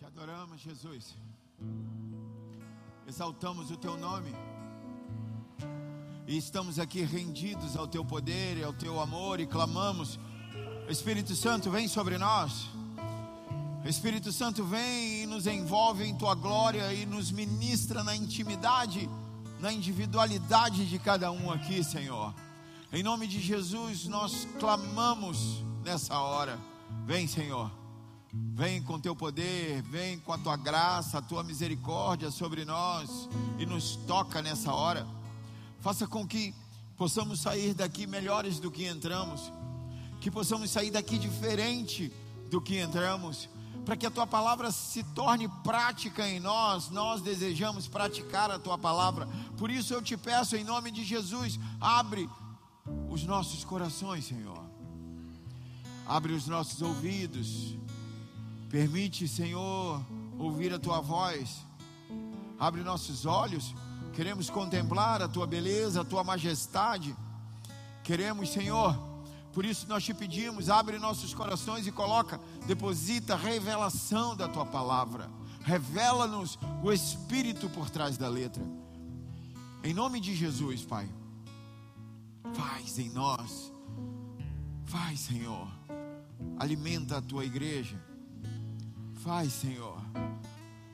Te adoramos, Jesus. Exaltamos o teu nome. E estamos aqui rendidos ao teu poder e ao teu amor e clamamos: Espírito Santo, vem sobre nós. Espírito Santo, vem e nos envolve em tua glória e nos ministra na intimidade, na individualidade de cada um aqui, Senhor. Em nome de Jesus, nós clamamos nessa hora. Vem, Senhor. Vem com teu poder, vem com a tua graça, a tua misericórdia sobre nós e nos toca nessa hora. Faça com que possamos sair daqui melhores do que entramos, que possamos sair daqui diferente do que entramos, para que a tua palavra se torne prática em nós. Nós desejamos praticar a tua palavra. Por isso eu te peço em nome de Jesus, abre os nossos corações, Senhor. Abre os nossos ouvidos Permite, Senhor, ouvir a tua voz. Abre nossos olhos. Queremos contemplar a tua beleza, a tua majestade. Queremos, Senhor, por isso nós te pedimos, abre nossos corações e coloca, deposita a revelação da tua palavra. Revela-nos o espírito por trás da letra. Em nome de Jesus, Pai. Faz em nós. Faz, Senhor. Alimenta a tua igreja Faz, Senhor.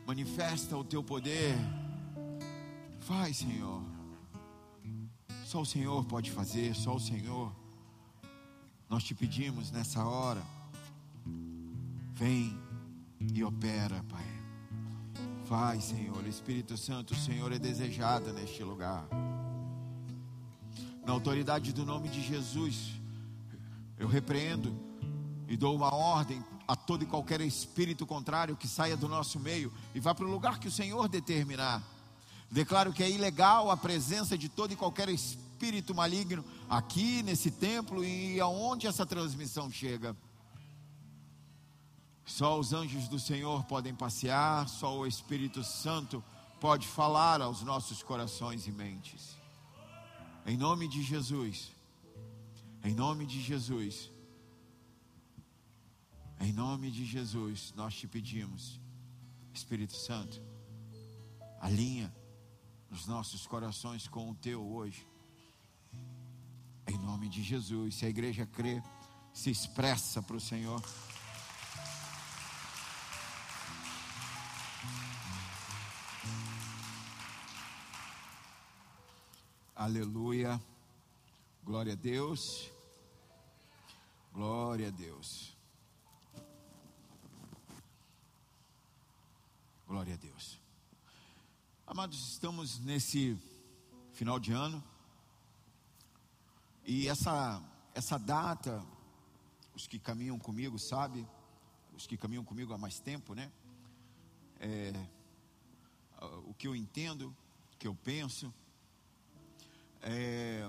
Manifesta o teu poder. Faz, Senhor. Só o Senhor pode fazer, só o Senhor. Nós te pedimos nessa hora. Vem e opera, Pai. Faz, Senhor. Espírito Santo, o Senhor é desejado neste lugar. Na autoridade do nome de Jesus, eu repreendo e dou uma ordem a todo e qualquer espírito contrário que saia do nosso meio e vá para o lugar que o Senhor determinar. Declaro que é ilegal a presença de todo e qualquer espírito maligno aqui nesse templo e aonde essa transmissão chega. Só os anjos do Senhor podem passear, só o Espírito Santo pode falar aos nossos corações e mentes. Em nome de Jesus, em nome de Jesus em nome de Jesus, nós te pedimos, Espírito Santo, alinha os nossos corações com o teu hoje. Em nome de Jesus, se a igreja crê, se expressa para o Senhor. Aleluia. Glória a Deus. Glória a Deus. Glória a Deus. Amados, estamos nesse final de ano. E essa essa data, os que caminham comigo, sabe? Os que caminham comigo há mais tempo, né? É, o que eu entendo, o que eu penso. É,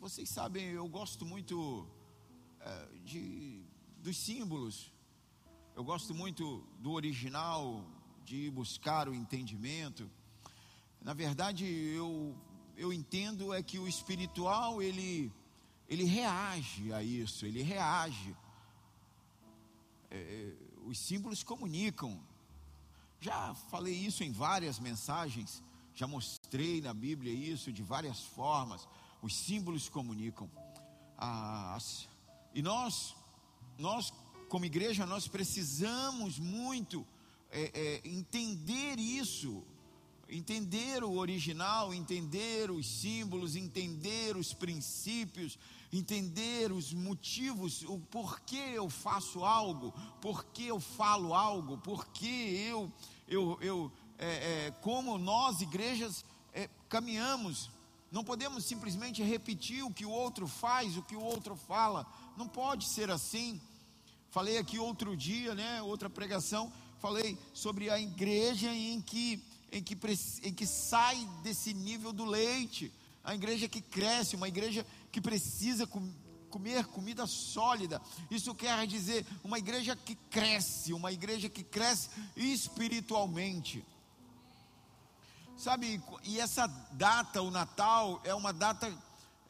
vocês sabem, eu gosto muito é, de, dos símbolos eu gosto muito do original, de buscar o entendimento. Na verdade, eu, eu entendo é que o espiritual, ele, ele reage a isso, ele reage. É, é, os símbolos comunicam. Já falei isso em várias mensagens, já mostrei na Bíblia isso de várias formas. Os símbolos comunicam. Ah, e nós, nós como igreja, nós precisamos muito é, é, entender isso, entender o original, entender os símbolos, entender os princípios, entender os motivos, o porquê eu faço algo, porquê eu falo algo, porquê eu, eu, eu é, é como nós, igrejas, é, caminhamos. Não podemos simplesmente repetir o que o outro faz, o que o outro fala. Não pode ser assim. Falei aqui outro dia, né, outra pregação, falei sobre a igreja em que, em que, em que sai desse nível do leite, a igreja que cresce, uma igreja que precisa com, comer comida sólida. Isso quer dizer uma igreja que cresce, uma igreja que cresce espiritualmente. Sabe, e essa data, o Natal, é uma data,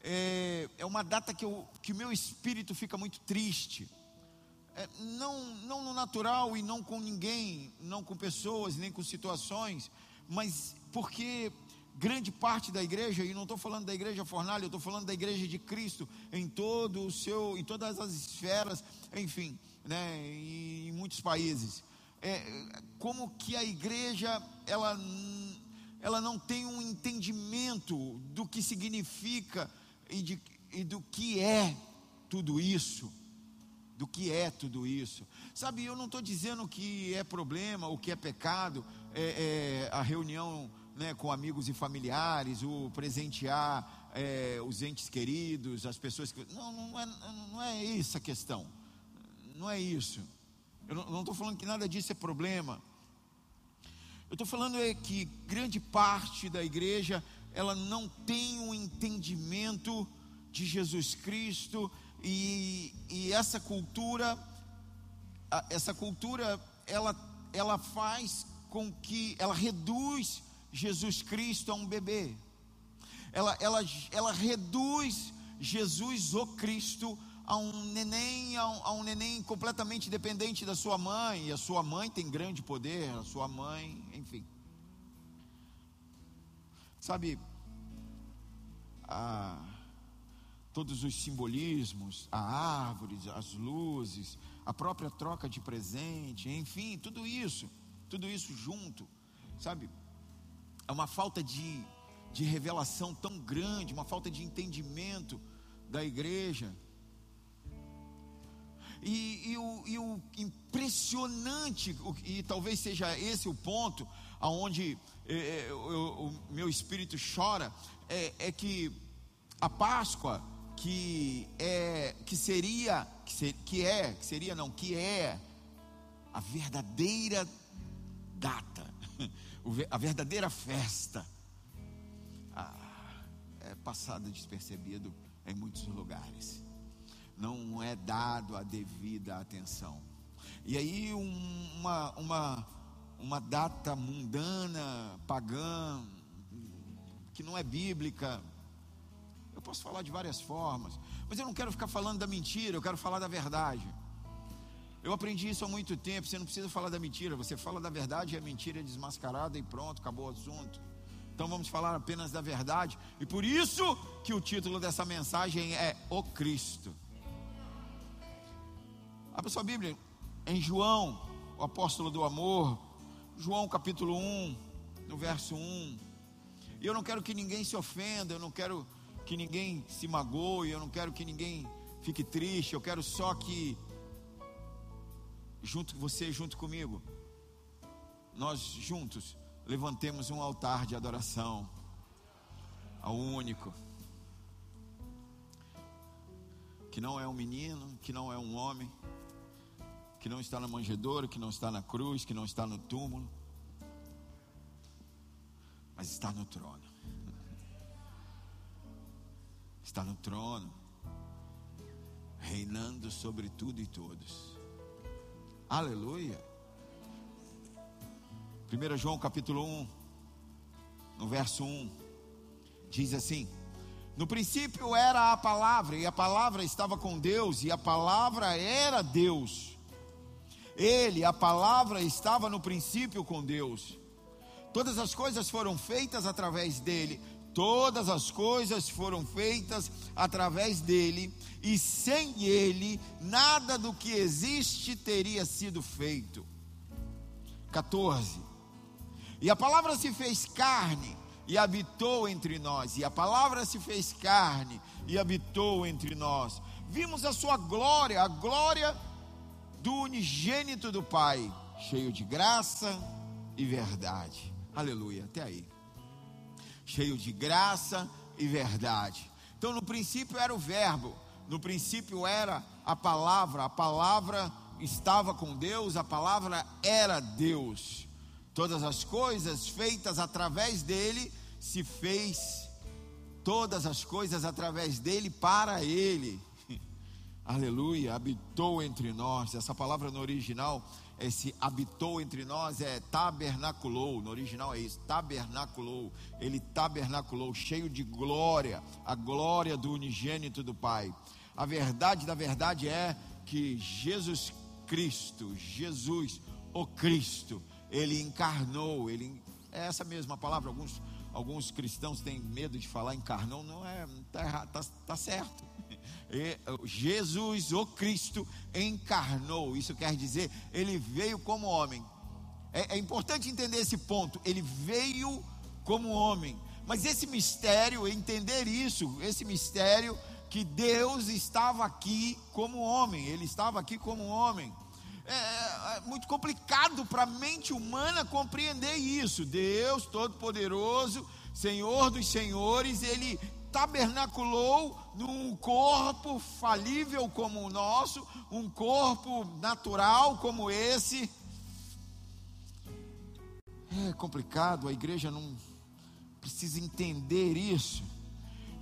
é, é uma data que, o que meu espírito fica muito triste não, não no natural e não com ninguém, não com pessoas, nem com situações, mas porque grande parte da igreja, e não estou falando da igreja fornalha, eu estou falando da igreja de Cristo em todo o seu, em todas as esferas, enfim, né, em muitos países. É, como que a igreja ela, ela não tem um entendimento do que significa e, de, e do que é tudo isso do que é tudo isso. Sabe, eu não estou dizendo que é problema, o que é pecado, é, é a reunião né, com amigos e familiares, o presentear é, os entes queridos, as pessoas que. Não, não é, não é essa a questão. Não é isso. Eu não estou falando que nada disso é problema. Eu estou falando é que grande parte da igreja ela não tem um entendimento de Jesus Cristo e, e essa cultura, essa cultura, ela, ela faz com que, ela reduz Jesus Cristo a um bebê. Ela, ela, ela reduz Jesus, o Cristo, a um neném, a um, a um, neném completamente dependente da sua mãe, e a sua mãe tem grande poder, a sua mãe, enfim. Sabe, a, todos os simbolismos, a árvore, as luzes, a própria troca de presente, enfim, tudo isso, tudo isso junto, sabe? É uma falta de, de revelação tão grande, uma falta de entendimento da igreja. E, e, o, e o, impressionante, e talvez seja esse o ponto aonde é, é, o, o meu espírito chora, é, é que a Páscoa que é que seria que, ser, que é que seria não que é a verdadeira data a verdadeira festa. Ah, é passada despercebido em muitos lugares. Não é dado a devida atenção. E aí um, uma uma uma data mundana pagã que não é bíblica posso falar de várias formas, mas eu não quero ficar falando da mentira, eu quero falar da verdade. Eu aprendi isso há muito tempo. Você não precisa falar da mentira, você fala da verdade e a mentira é desmascarada e pronto, acabou o assunto. Então vamos falar apenas da verdade, e por isso que o título dessa mensagem é O Cristo. Abra sua Bíblia em João, o apóstolo do amor, João capítulo 1, no verso 1. E eu não quero que ninguém se ofenda, eu não quero que ninguém se magoe, eu não quero que ninguém fique triste, eu quero só que junto você, junto comigo, nós juntos levantemos um altar de adoração ao único, que não é um menino, que não é um homem, que não está na manjedoura, que não está na cruz, que não está no túmulo, mas está no trono está no trono, reinando sobre tudo e todos. Aleluia. 1 João capítulo 1, no verso 1, diz assim: No princípio era a palavra, e a palavra estava com Deus, e a palavra era Deus. Ele, a palavra, estava no princípio com Deus. Todas as coisas foram feitas através dele, Todas as coisas foram feitas através dele, e sem ele, nada do que existe teria sido feito. 14. E a palavra se fez carne e habitou entre nós, e a palavra se fez carne e habitou entre nós. Vimos a sua glória, a glória do unigênito do Pai, cheio de graça e verdade. Aleluia. Até aí cheio de graça e verdade. Então, no princípio era o Verbo, no princípio era a palavra, a palavra estava com Deus, a palavra era Deus. Todas as coisas feitas através dele se fez todas as coisas através dele para ele. Aleluia, habitou entre nós. Essa palavra no original esse habitou entre nós é tabernaculou, no original é isso, tabernaculou, ele tabernaculou, cheio de glória, a glória do unigênito do Pai. A verdade da verdade é que Jesus Cristo, Jesus, o Cristo, ele encarnou, ele é essa mesma palavra, alguns alguns cristãos têm medo de falar encarnou, não é, tá tá, tá certo. Jesus, o Cristo, encarnou. Isso quer dizer, ele veio como homem. É, é importante entender esse ponto. Ele veio como homem. Mas esse mistério, entender isso, esse mistério que Deus estava aqui como homem, ele estava aqui como homem. É, é muito complicado para a mente humana compreender isso. Deus Todo-Poderoso, Senhor dos Senhores, ele tabernaculou num corpo falível como o nosso, um corpo natural como esse. É complicado, a igreja não precisa entender isso.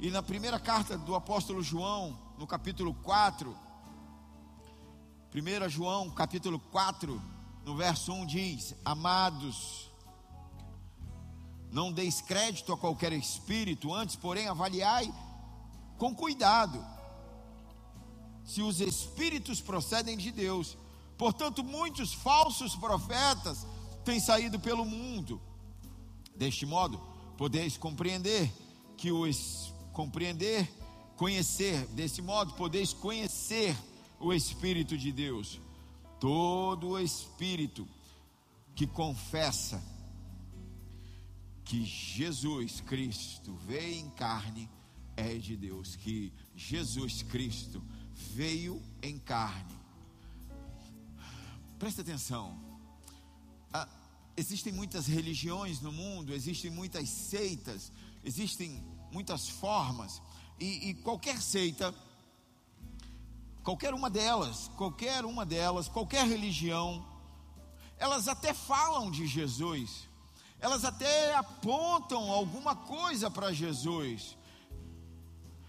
E na primeira carta do apóstolo João, no capítulo 4, 1 João, capítulo 4, no verso 1 diz: Amados, não deis crédito a qualquer espírito, antes, porém, avaliai com cuidado se os espíritos procedem de Deus. Portanto, muitos falsos profetas têm saído pelo mundo. Deste modo, podeis compreender que os compreender, conhecer, desse modo podeis conhecer o espírito de Deus. Todo o espírito que confessa que Jesus Cristo veio em carne é de Deus, que Jesus Cristo veio em carne. Presta atenção. Ah, existem muitas religiões no mundo, existem muitas seitas, existem muitas formas, e, e qualquer seita, qualquer uma delas, qualquer uma delas, qualquer religião, elas até falam de Jesus, elas até apontam alguma coisa para Jesus,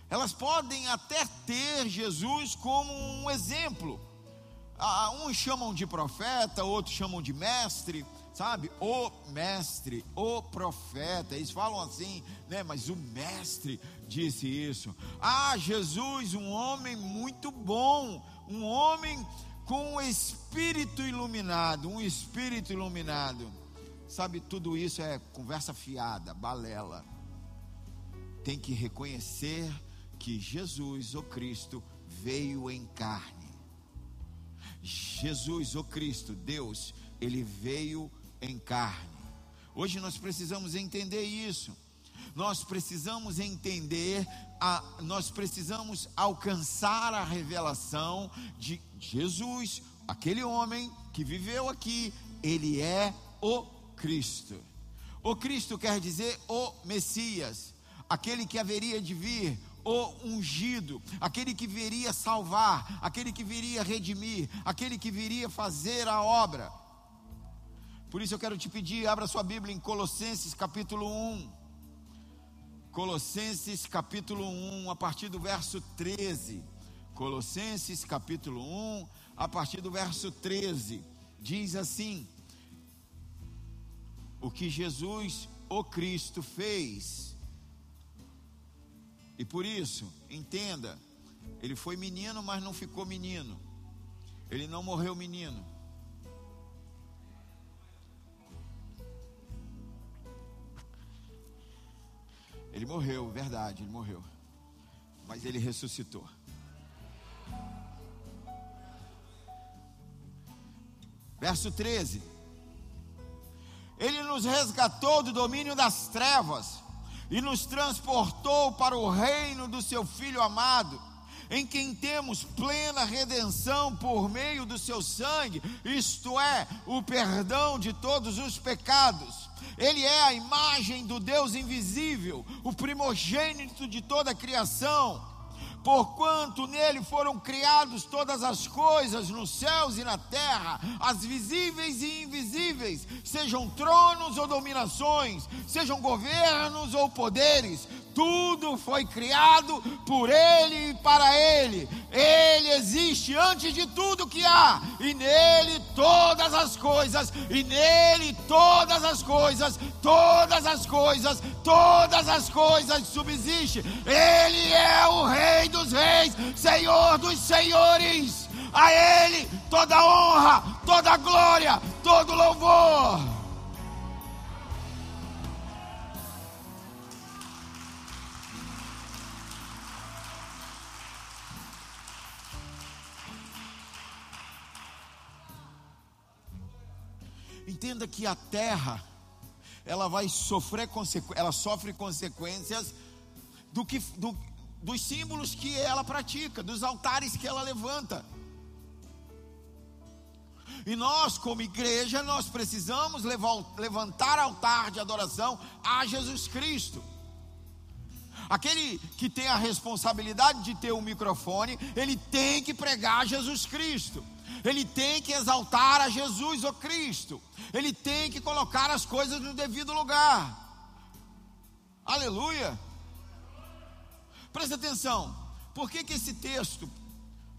elas podem até ter Jesus como um exemplo. Ah, uns chamam de profeta, outros chamam de mestre, sabe? O mestre, o profeta. Eles falam assim, né? Mas o mestre disse isso. Ah, Jesus, um homem muito bom, um homem com um espírito iluminado, um espírito iluminado. Sabe, tudo isso é conversa fiada, balela. Tem que reconhecer que Jesus, o Cristo, veio em carne. Jesus, o Cristo, Deus, ele veio em carne. Hoje nós precisamos entender isso. Nós precisamos entender, a, nós precisamos alcançar a revelação de Jesus, aquele homem que viveu aqui, ele é o Cristo. O Cristo quer dizer o Messias, aquele que haveria de vir, o ungido, aquele que viria salvar, aquele que viria redimir, aquele que viria fazer a obra. Por isso eu quero te pedir, abra sua Bíblia em Colossenses capítulo 1. Colossenses capítulo 1, a partir do verso 13. Colossenses capítulo 1, a partir do verso 13. Diz assim: O que Jesus, o Cristo, fez e por isso, entenda, ele foi menino, mas não ficou menino. Ele não morreu menino. Ele morreu, verdade, ele morreu. Mas ele ressuscitou. Verso 13. Ele nos resgatou do domínio das trevas e nos transportou para o reino do seu Filho amado, em quem temos plena redenção por meio do seu sangue, isto é, o perdão de todos os pecados. Ele é a imagem do Deus invisível, o primogênito de toda a criação porquanto nele foram criadas todas as coisas nos céus e na terra, as visíveis e invisíveis, sejam tronos ou dominações, sejam governos ou poderes, tudo foi criado por Ele e para Ele. Ele existe antes de tudo que há, e nele todas as coisas, e nele todas as coisas, todas as coisas, todas as coisas subsistem. Ele é o Rei dos Reis, Senhor dos Senhores. A Ele toda honra, toda glória, todo louvor. Entenda que a terra ela vai sofrer ela sofre consequências do que do, dos símbolos que ela pratica, dos altares que ela levanta. E nós, como igreja, nós precisamos levantar altar de adoração a Jesus Cristo. Aquele que tem a responsabilidade de ter o um microfone, ele tem que pregar Jesus Cristo. Ele tem que exaltar a Jesus o Cristo. Ele tem que colocar as coisas no devido lugar. Aleluia. Presta atenção. Por que, que esse texto?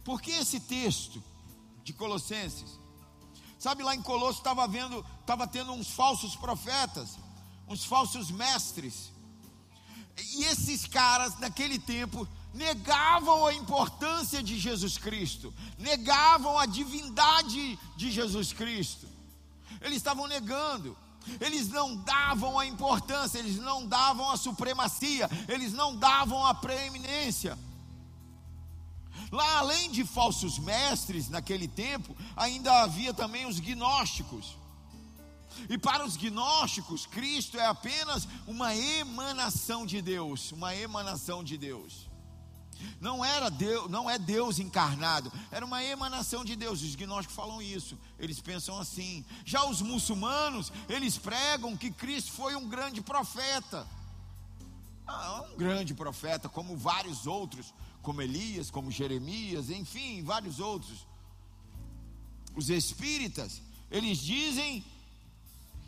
Por que esse texto de Colossenses? Sabe lá em Colosso estava vendo, estava tendo uns falsos profetas, uns falsos mestres. E esses caras naquele tempo negavam a importância de Jesus Cristo, negavam a divindade de Jesus Cristo. Eles estavam negando. Eles não davam a importância, eles não davam a supremacia, eles não davam a preeminência. Lá, além de falsos mestres, naquele tempo, ainda havia também os gnósticos. E para os gnósticos, Cristo é apenas uma emanação de Deus, uma emanação de Deus. Não era Deus, não é Deus encarnado, era uma emanação de Deus. Os gnósticos falam isso. Eles pensam assim. Já os muçulmanos, eles pregam que Cristo foi um grande profeta. Ah, um grande profeta, como vários outros, como Elias, como Jeremias, enfim, vários outros. Os espíritas, eles dizem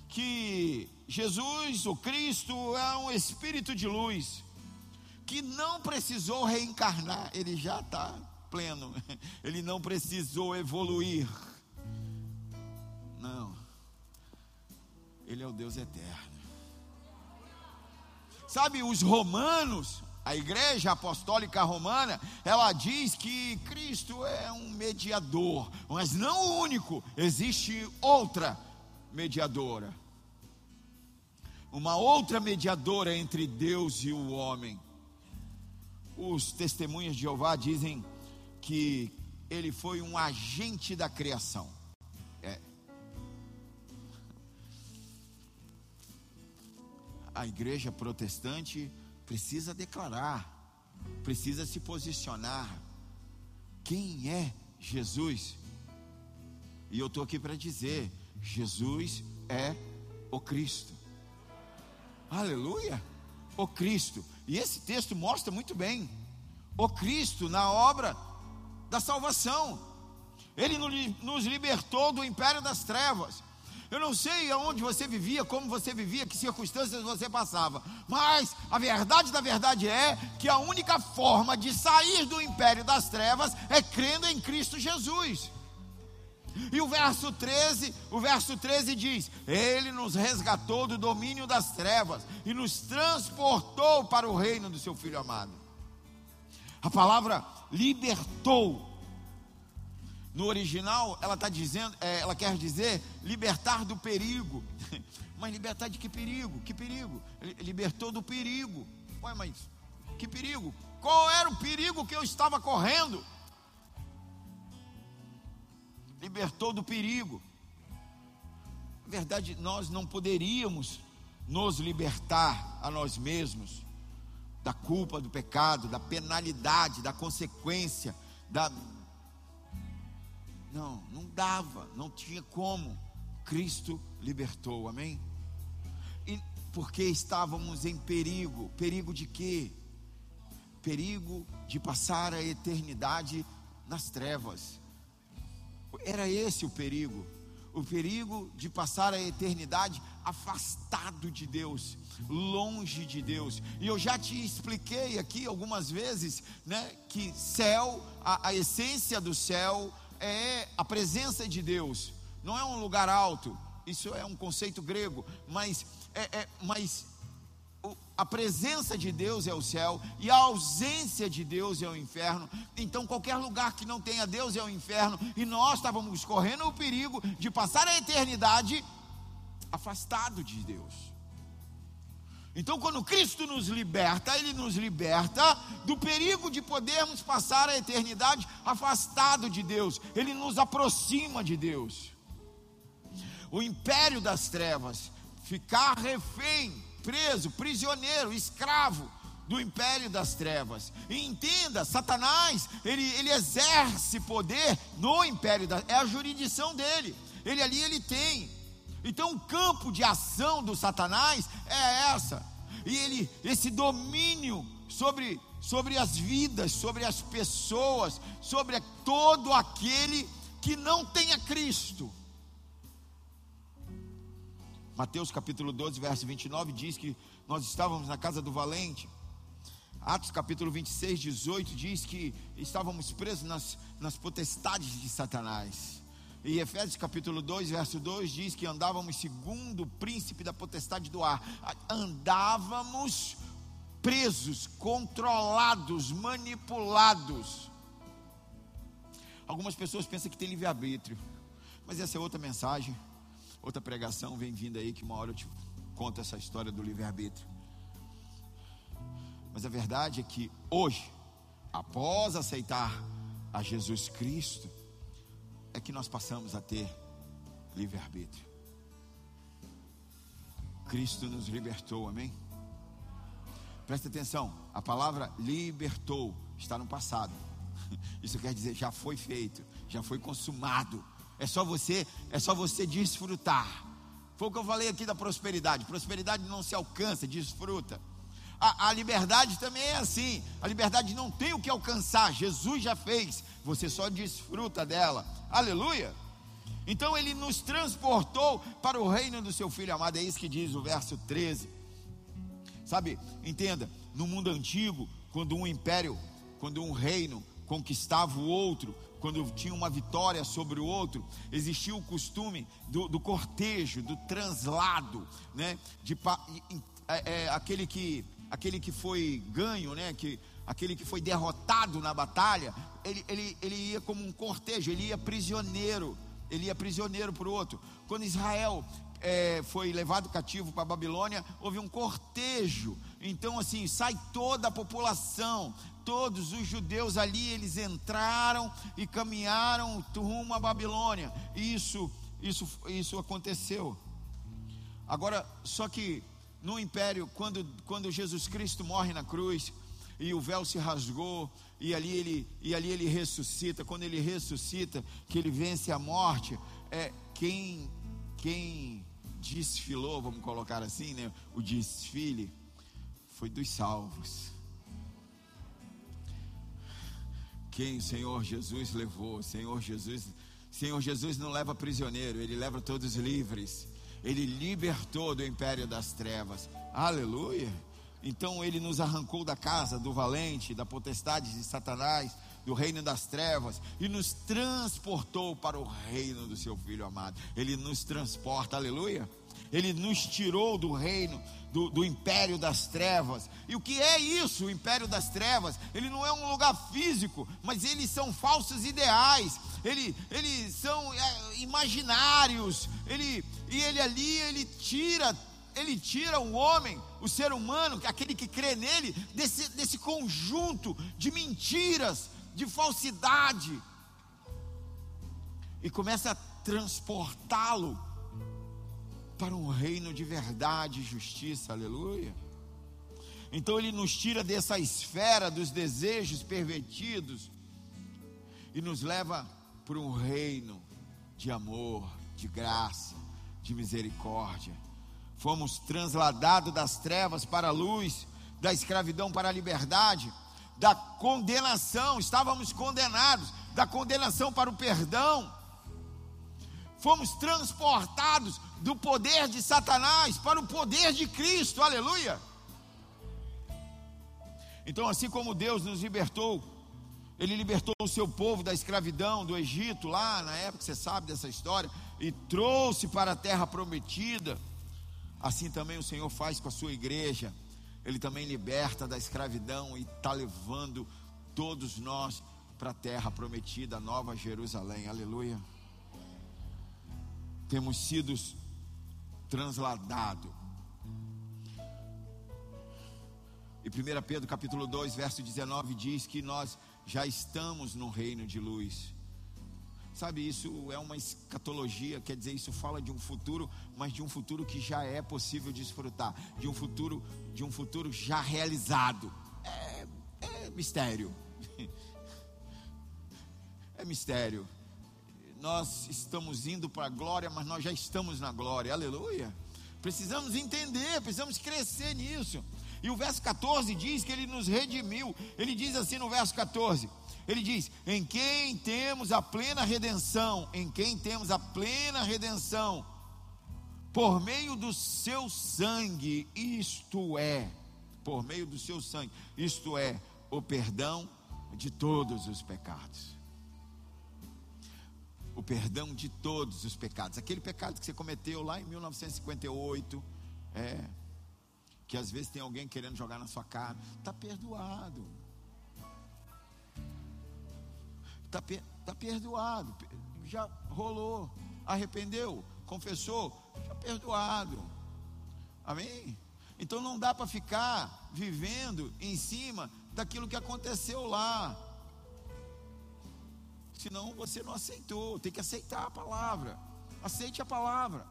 que Jesus, o Cristo, é um espírito de luz que não precisou reencarnar, ele já está pleno, ele não precisou evoluir. Não, ele é o Deus eterno. Sabe, os romanos, a igreja apostólica romana, ela diz que Cristo é um mediador, mas não o único, existe outra mediadora. Uma outra mediadora entre Deus e o homem os testemunhas de Jeová dizem que ele foi um agente da criação. É. A igreja protestante precisa declarar, precisa se posicionar. Quem é Jesus? E eu estou aqui para dizer: Jesus é o Cristo. Aleluia! O Cristo. E esse texto mostra muito bem o Cristo na obra da salvação. Ele nos libertou do império das trevas. Eu não sei aonde você vivia, como você vivia, que circunstâncias você passava, mas a verdade da verdade é que a única forma de sair do império das trevas é crendo em Cristo Jesus. E o verso 13, o verso 13 diz: Ele nos resgatou do domínio das trevas e nos transportou para o reino do seu filho amado. A palavra libertou no original, ela está dizendo, é, ela quer dizer libertar do perigo. Mas libertar de que perigo? Que perigo? Libertou do perigo. Ué, mas que perigo? Qual era o perigo que eu estava correndo? Libertou do perigo. Na verdade, nós não poderíamos nos libertar a nós mesmos da culpa do pecado, da penalidade, da consequência, da Não, não dava, não tinha como. Cristo libertou, amém? E porque estávamos em perigo, perigo de quê? Perigo de passar a eternidade nas trevas. Era esse o perigo. O perigo de passar a eternidade afastado de Deus, longe de Deus. E eu já te expliquei aqui algumas vezes, né, que céu, a, a essência do céu é a presença de Deus. Não é um lugar alto. Isso é um conceito grego, mas é, é mas a presença de Deus é o céu e a ausência de Deus é o inferno. Então, qualquer lugar que não tenha Deus é o inferno. E nós estávamos correndo o perigo de passar a eternidade afastado de Deus. Então, quando Cristo nos liberta, Ele nos liberta do perigo de podermos passar a eternidade afastado de Deus. Ele nos aproxima de Deus. O império das trevas, ficar refém, preso, prisioneiro, escravo do império das trevas. E entenda, Satanás, ele, ele exerce poder no império das é a jurisdição dele. Ele ali ele tem então o campo de ação do Satanás é essa. E ele esse domínio sobre sobre as vidas, sobre as pessoas, sobre todo aquele que não tenha Cristo. Mateus capítulo 12, verso 29 diz que nós estávamos na casa do valente. Atos capítulo 26, 18 diz que estávamos presos nas, nas potestades de Satanás. E Efésios capítulo 2, verso 2 diz que andávamos segundo o príncipe da potestade do ar. Andávamos presos, controlados, manipulados. Algumas pessoas pensam que tem livre-arbítrio, mas essa é outra mensagem, outra pregação vem vindo aí que uma hora eu te conto essa história do livre-arbítrio. Mas a verdade é que hoje, após aceitar a Jesus Cristo, é que nós passamos a ter livre-arbítrio. Cristo nos libertou, amém? Presta atenção, a palavra libertou está no passado. Isso quer dizer já foi feito, já foi consumado. É só você, é só você desfrutar. Foi o que eu falei aqui da prosperidade. Prosperidade não se alcança, desfruta. A, a, liberdade também é assim. A liberdade não tem o que alcançar. Jesus já fez. Você só desfruta dela. Aleluia. Então ele nos transportou para o reino do seu filho amado. É isso que diz o verso 13. Sabe, entenda, no mundo antigo, quando um império, quando um reino conquistava o outro, quando tinha uma vitória sobre o outro, existia o costume do, do cortejo, do translado, né? De, é, é, aquele que aquele que foi ganho, né? Que, aquele que foi derrotado na batalha, ele, ele, ele ia como um cortejo, ele ia prisioneiro, ele ia prisioneiro para o outro. Quando Israel é, foi levado cativo para a Babilônia, houve um cortejo. Então, assim, sai toda a população, todos os judeus ali, eles entraram e caminharam rumo à Babilônia. Isso, isso, isso aconteceu. Agora, só que no império, quando, quando Jesus Cristo morre na cruz e o véu se rasgou e ali ele e ali ele ressuscita, quando ele ressuscita, que ele vence a morte, é quem quem desfilou, vamos colocar assim, né, o desfile foi dos salvos. Quem Senhor Jesus levou? Senhor Jesus, Senhor Jesus não leva prisioneiro, ele leva todos livres. Ele libertou do império das trevas. Aleluia. Então ele nos arrancou da casa do valente, da potestade de Satanás, do reino das trevas e nos transportou para o reino do seu filho amado. Ele nos transporta, aleluia. Ele nos tirou do reino, do, do, império das trevas. E o que é isso, o império das trevas? Ele não é um lugar físico, mas eles são falsos ideais. Ele, eles são é, imaginários. Ele, e ele ali, ele tira ele tira o homem, o ser humano, aquele que crê nele, desse, desse conjunto de mentiras, de falsidade, e começa a transportá-lo para um reino de verdade e justiça, aleluia. Então ele nos tira dessa esfera dos desejos pervertidos e nos leva para um reino de amor, de graça, de misericórdia. Fomos transladados das trevas para a luz, da escravidão para a liberdade, da condenação, estávamos condenados, da condenação para o perdão fomos transportados do poder de Satanás para o poder de Cristo, aleluia. Então, assim como Deus nos libertou, Ele libertou o seu povo da escravidão do Egito, lá na época, você sabe dessa história, e trouxe para a terra prometida, assim também o Senhor faz com a sua igreja. Ele também liberta da escravidão e está levando todos nós para a terra prometida, Nova Jerusalém. Aleluia. Temos sido transladados. E 1 Pedro capítulo 2, verso 19 diz que nós já estamos no reino de luz. Sabe, isso é uma escatologia, quer dizer, isso fala de um futuro, mas de um futuro que já é possível desfrutar, de um futuro, de um futuro já realizado. É, é mistério. É mistério. Nós estamos indo para a glória, mas nós já estamos na glória. Aleluia. Precisamos entender, precisamos crescer nisso. E o verso 14 diz que ele nos redimiu. Ele diz assim no verso 14: ele diz: Em quem temos a plena redenção, em quem temos a plena redenção, por meio do seu sangue, isto é, por meio do seu sangue, isto é, o perdão de todos os pecados. O perdão de todos os pecados. Aquele pecado que você cometeu lá em 1958, é, que às vezes tem alguém querendo jogar na sua cara, está perdoado está tá perdoado, já rolou, arrependeu, confessou, já perdoado. Amém? Então não dá para ficar vivendo em cima daquilo que aconteceu lá. Senão você não aceitou, tem que aceitar a palavra. Aceite a palavra.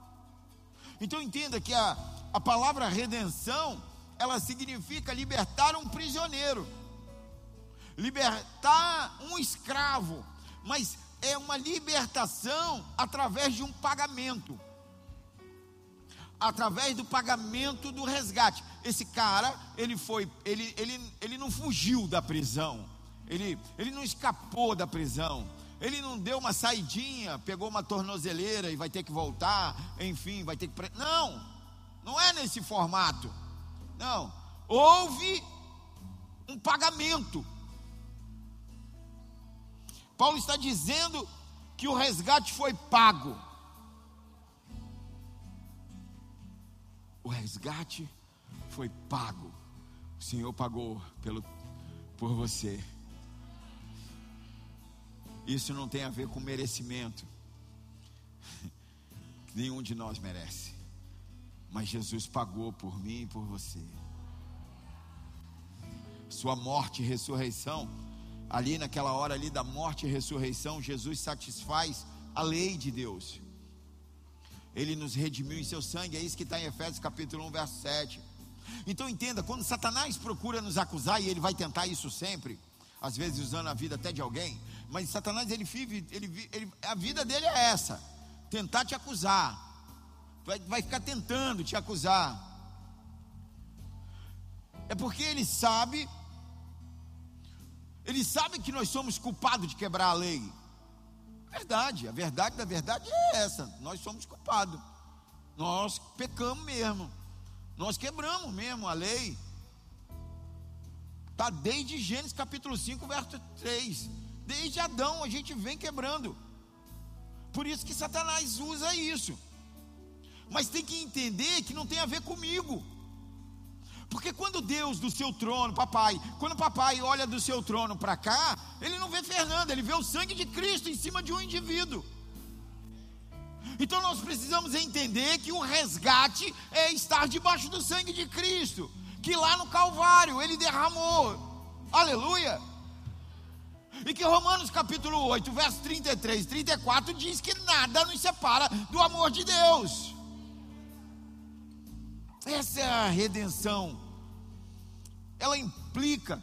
Então entenda que a, a palavra redenção, ela significa libertar um prisioneiro libertar um escravo, mas é uma libertação através de um pagamento. Através do pagamento do resgate. Esse cara, ele foi, ele, ele, ele não fugiu da prisão. Ele, ele não escapou da prisão. Ele não deu uma saidinha, pegou uma tornozeleira e vai ter que voltar, enfim, vai ter que. Não, não é nesse formato. Não. Houve um pagamento. Paulo está dizendo que o resgate foi pago. O resgate foi pago. O Senhor pagou pelo, por você. Isso não tem a ver com merecimento. Nenhum de nós merece. Mas Jesus pagou por mim e por você. Sua morte e ressurreição ali naquela hora ali da morte e ressurreição, Jesus satisfaz a lei de Deus. Ele nos redimiu em seu sangue, é isso que está em Efésios capítulo 1, verso 7. Então entenda, quando Satanás procura nos acusar, e ele vai tentar isso sempre, às vezes usando a vida até de alguém, mas Satanás ele vive, ele, ele, a vida dele é essa: tentar te acusar, vai, vai ficar tentando te acusar. É porque ele sabe ele sabe que nós somos culpados de quebrar a lei. Verdade, a verdade da verdade é essa: nós somos culpados. Nós pecamos mesmo. Nós quebramos mesmo a lei. Está desde Gênesis capítulo 5, verso 3. Desde Adão a gente vem quebrando. Por isso que Satanás usa isso. Mas tem que entender que não tem a ver comigo. Porque quando Deus do seu trono, papai, quando papai olha do seu trono para cá, ele não vê Fernando, ele vê o sangue de Cristo em cima de um indivíduo. Então nós precisamos entender que o resgate é estar debaixo do sangue de Cristo, que lá no Calvário ele derramou. Aleluia! E que Romanos capítulo 8, verso 33 e 34 diz que nada nos separa do amor de Deus. Essa é a redenção. Ela implica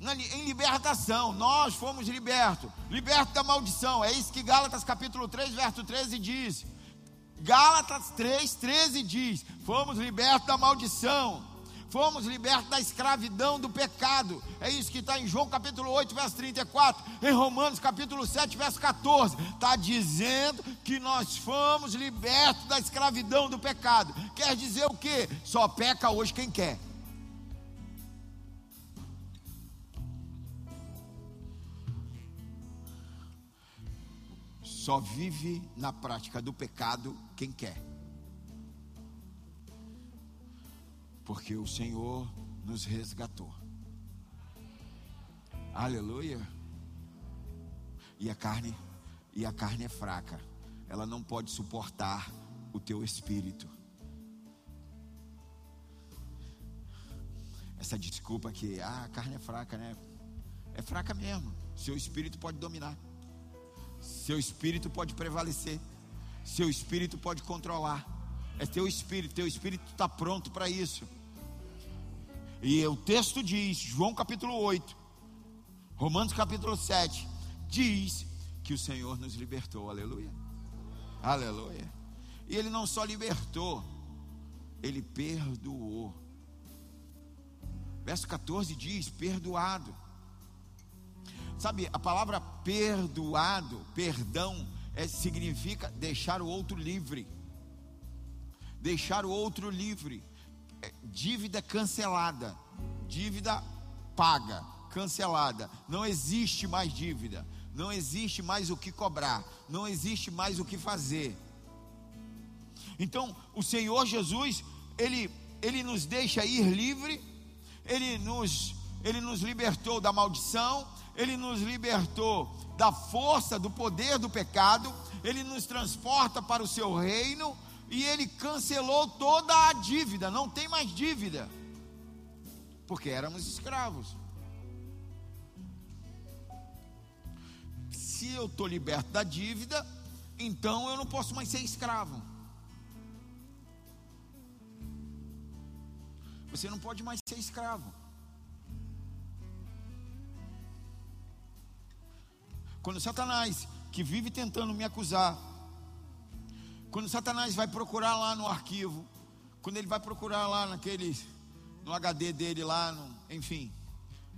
na, em libertação. Nós fomos libertos, libertos da maldição. É isso que Gálatas capítulo 3, verso 13 diz. Gálatas 3, 13 diz: Fomos libertos da maldição fomos libertos da escravidão do pecado. É isso que está em João capítulo 8, verso 34, em Romanos capítulo 7, verso 14. Está dizendo que nós fomos libertos da escravidão do pecado. Quer dizer o que? Só peca hoje quem quer. Só vive na prática do pecado quem quer. Porque o Senhor nos resgatou. Aleluia. E a carne, e a carne é fraca. Ela não pode suportar o teu espírito. Essa desculpa que ah, a carne é fraca, né? É fraca mesmo. Seu espírito pode dominar. Seu espírito pode prevalecer. Seu espírito pode controlar. É teu espírito, teu espírito está pronto para isso. E o texto diz, João capítulo 8, Romanos capítulo 7, diz que o Senhor nos libertou, aleluia. Aleluia. E Ele não só libertou, Ele perdoou. Verso 14 diz: perdoado. Sabe, a palavra perdoado, perdão, é, significa deixar o outro livre. Deixar o outro livre. Dívida cancelada. Dívida paga, cancelada. Não existe mais dívida. Não existe mais o que cobrar. Não existe mais o que fazer. Então, o Senhor Jesus, ele, ele nos deixa ir livre, ele nos, ele nos libertou da maldição, ele nos libertou da força, do poder do pecado, ele nos transporta para o seu reino e ele cancelou toda a dívida, não tem mais dívida, porque éramos escravos. Se eu estou liberto da dívida, então eu não posso mais ser escravo. Você não pode mais ser escravo. Quando Satanás, que vive tentando me acusar, quando Satanás vai procurar lá no arquivo, quando ele vai procurar lá naquele, no HD dele lá, no, enfim,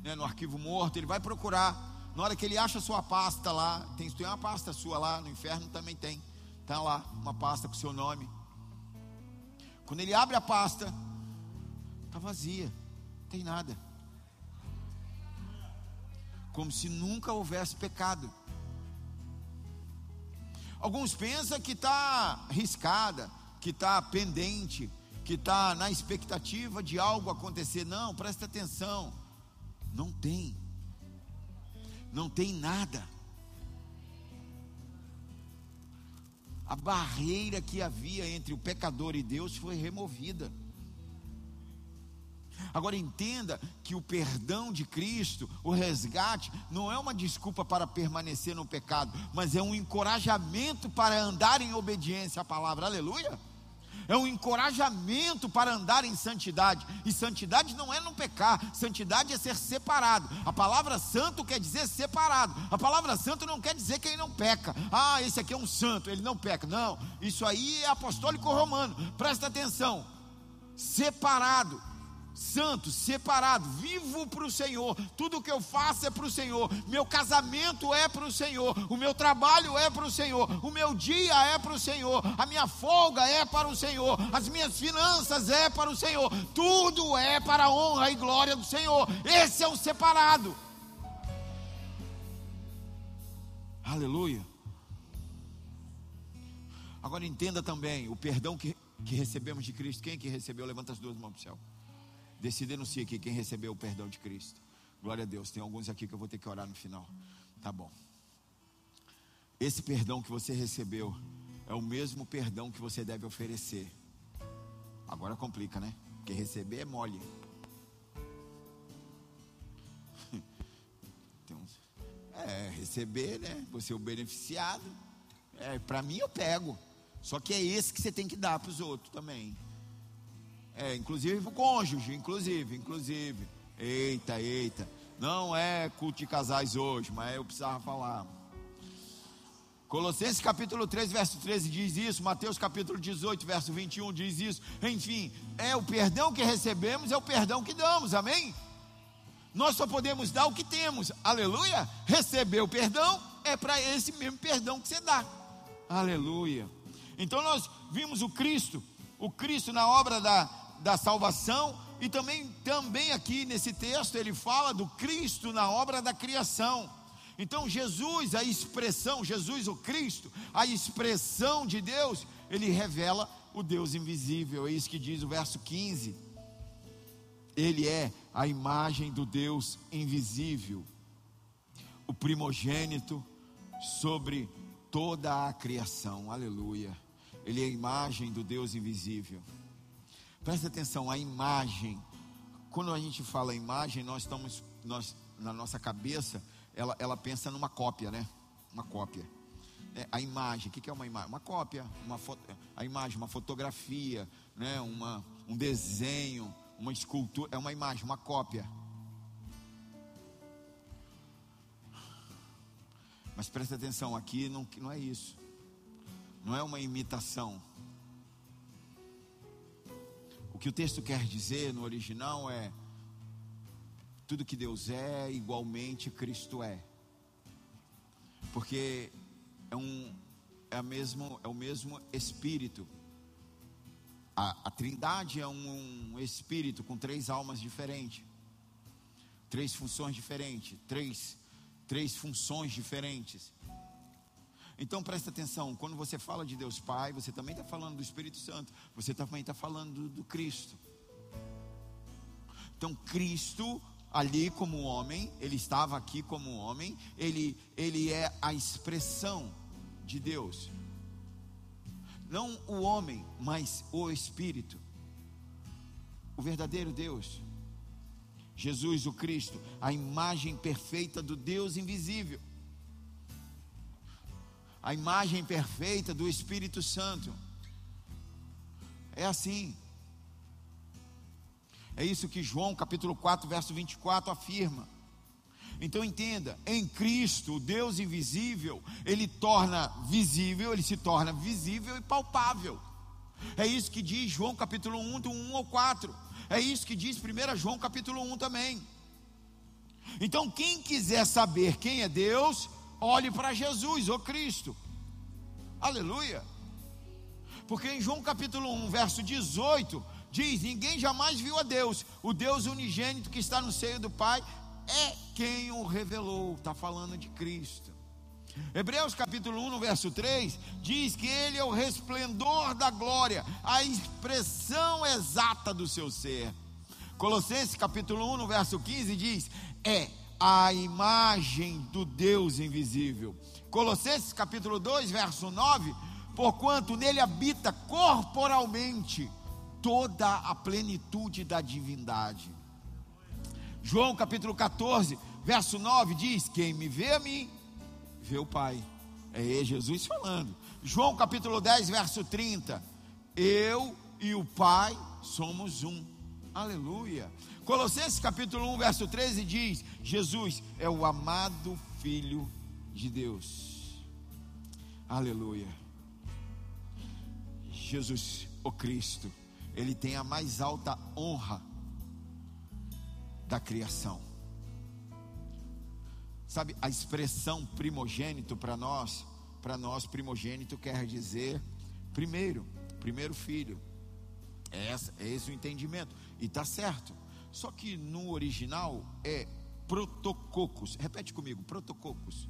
né, no arquivo morto, ele vai procurar, na hora que ele acha a sua pasta lá, tem, tem uma pasta sua lá, no inferno também tem, está lá, uma pasta com seu nome. Quando ele abre a pasta, está vazia, não tem nada. Como se nunca houvesse pecado. Alguns pensam que está riscada, que está pendente, que está na expectativa de algo acontecer. Não, presta atenção. Não tem. Não tem nada. A barreira que havia entre o pecador e Deus foi removida. Agora entenda que o perdão de Cristo, o resgate, não é uma desculpa para permanecer no pecado, mas é um encorajamento para andar em obediência à palavra. Aleluia! É um encorajamento para andar em santidade. E santidade não é não pecar, santidade é ser separado. A palavra santo quer dizer separado. A palavra santo não quer dizer quem não peca. Ah, esse aqui é um santo, ele não peca. Não, isso aí é apostólico romano. Presta atenção. Separado santo, separado, vivo para o Senhor. Tudo que eu faço é para o Senhor. Meu casamento é para o Senhor. O meu trabalho é para o Senhor. O meu dia é para o Senhor. A minha folga é para o Senhor. As minhas finanças é para o Senhor. Tudo é para a honra e glória do Senhor. Esse é o separado. Aleluia. Agora entenda também o perdão que, que recebemos de Cristo. Quem que recebeu? Levanta as duas mãos para o céu. No si aqui quem recebeu o perdão de Cristo. Glória a Deus. Tem alguns aqui que eu vou ter que orar no final. Tá bom. Esse perdão que você recebeu é o mesmo perdão que você deve oferecer. Agora complica, né? Porque receber é mole. É, receber, né? Você é o beneficiado. É, para mim eu pego. Só que é esse que você tem que dar para os outros também. É, inclusive o cônjuge, inclusive, inclusive. Eita, eita. Não é culto de casais hoje, mas eu precisava falar. Colossenses capítulo 3, verso 13 diz isso, Mateus capítulo 18, verso 21 diz isso. Enfim, é o perdão que recebemos, é o perdão que damos, amém? Nós só podemos dar o que temos, aleluia. Receber o perdão é para esse mesmo perdão que você dá, aleluia. Então nós vimos o Cristo, o Cristo na obra da, da salvação e também, também aqui nesse texto ele fala do Cristo na obra da criação. Então Jesus, a expressão, Jesus o Cristo, a expressão de Deus, ele revela o Deus invisível. É isso que diz o verso 15. Ele é a imagem do Deus invisível, o primogênito sobre toda a criação. Aleluia. Ele é a imagem do Deus invisível. Presta atenção, a imagem. Quando a gente fala imagem, nós estamos, nós, na nossa cabeça, ela, ela pensa numa cópia, né? Uma cópia. É, a imagem, o que é uma imagem? Uma cópia, uma foto, a imagem, uma fotografia, né? uma, um desenho, uma escultura, é uma imagem, uma cópia. Mas presta atenção, aqui não, não é isso, não é uma imitação. O que o texto quer dizer no original é: tudo que Deus é, igualmente Cristo é. Porque é, um, é, mesmo, é o mesmo Espírito. A, a Trindade é um, um Espírito com três almas diferentes, três funções diferentes, três, três funções diferentes. Então presta atenção, quando você fala de Deus Pai, você também está falando do Espírito Santo, você também está falando do, do Cristo. Então Cristo ali como homem, ele estava aqui como homem, ele, ele é a expressão de Deus. Não o homem, mas o Espírito. O verdadeiro Deus. Jesus o Cristo, a imagem perfeita do Deus invisível. A imagem perfeita do Espírito Santo. É assim. É isso que João capítulo 4, verso 24 afirma. Então entenda, em Cristo, o Deus invisível, ele torna visível, ele se torna visível e palpável. É isso que diz João capítulo 1, do 1 ao 4. É isso que diz 1 João capítulo 1 também. Então, quem quiser saber quem é Deus, olhe para Jesus, o Cristo. Aleluia. Porque em João capítulo 1, verso 18, diz: Ninguém jamais viu a Deus, o Deus unigênito que está no seio do Pai, é quem o revelou. Está falando de Cristo. Hebreus capítulo 1, no verso 3, diz que ele é o resplendor da glória, a expressão exata do seu ser. Colossenses capítulo 1, no verso 15, diz: é a imagem do Deus invisível. Colossenses capítulo 2, verso 9, porquanto nele habita corporalmente toda a plenitude da divindade. João capítulo 14, verso 9 diz: Quem me vê a mim, vê o Pai. É Jesus falando. João capítulo 10, verso 30. Eu e o Pai somos um. Aleluia. Colossenses capítulo 1, verso 13 diz: Jesus é o amado Filho de Deus. Aleluia. Jesus, o Cristo, ele tem a mais alta honra da criação. Sabe, a expressão primogênito para nós, para nós primogênito quer dizer primeiro, primeiro filho. É, é esse o entendimento. E está certo. Só que no original é protococos. Repete comigo, protococos.